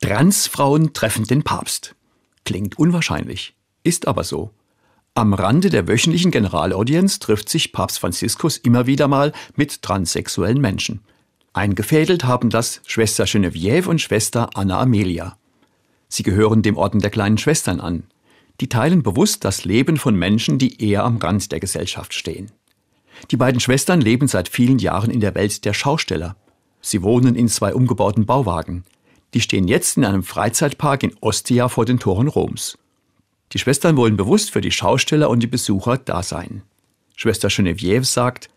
Transfrauen treffen den Papst. Klingt unwahrscheinlich, ist aber so. Am Rande der wöchentlichen Generalaudienz trifft sich Papst Franziskus immer wieder mal mit transsexuellen Menschen. Eingefädelt haben das Schwester Geneviève und Schwester Anna Amelia. Sie gehören dem Orden der kleinen Schwestern an. Die teilen bewusst das Leben von Menschen, die eher am Rand der Gesellschaft stehen. Die beiden Schwestern leben seit vielen Jahren in der Welt der Schausteller. Sie wohnen in zwei umgebauten Bauwagen. Die stehen jetzt in einem Freizeitpark in Ostia vor den Toren Roms. Die Schwestern wollen bewusst für die Schausteller und die Besucher da sein. Schwester Geneviève sagt,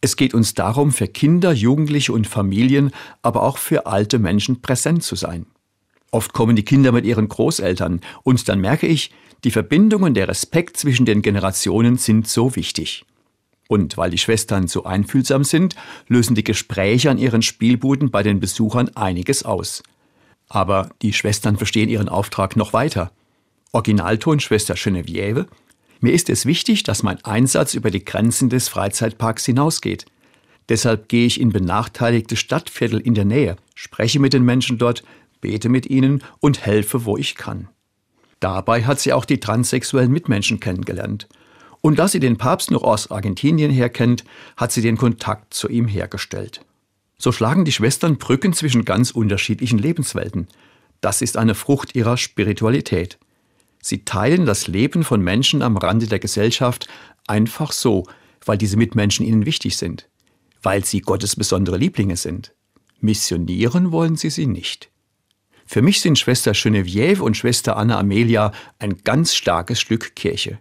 es geht uns darum, für Kinder, Jugendliche und Familien, aber auch für alte Menschen präsent zu sein. Oft kommen die Kinder mit ihren Großeltern und dann merke ich, die Verbindung und der Respekt zwischen den Generationen sind so wichtig. Und weil die Schwestern so einfühlsam sind, lösen die Gespräche an ihren Spielbuden bei den Besuchern einiges aus. Aber die Schwestern verstehen ihren Auftrag noch weiter. Originalton Schwester Geneviève. Mir ist es wichtig, dass mein Einsatz über die Grenzen des Freizeitparks hinausgeht. Deshalb gehe ich in benachteiligte Stadtviertel in der Nähe, spreche mit den Menschen dort, bete mit ihnen und helfe, wo ich kann. Dabei hat sie auch die transsexuellen Mitmenschen kennengelernt. Und da sie den Papst noch aus Argentinien her kennt, hat sie den Kontakt zu ihm hergestellt. So schlagen die Schwestern Brücken zwischen ganz unterschiedlichen Lebenswelten. Das ist eine Frucht ihrer Spiritualität. Sie teilen das Leben von Menschen am Rande der Gesellschaft einfach so, weil diese Mitmenschen ihnen wichtig sind, weil sie Gottes besondere Lieblinge sind. Missionieren wollen sie sie nicht. Für mich sind Schwester Geneviève und Schwester Anna Amelia ein ganz starkes Stück Kirche.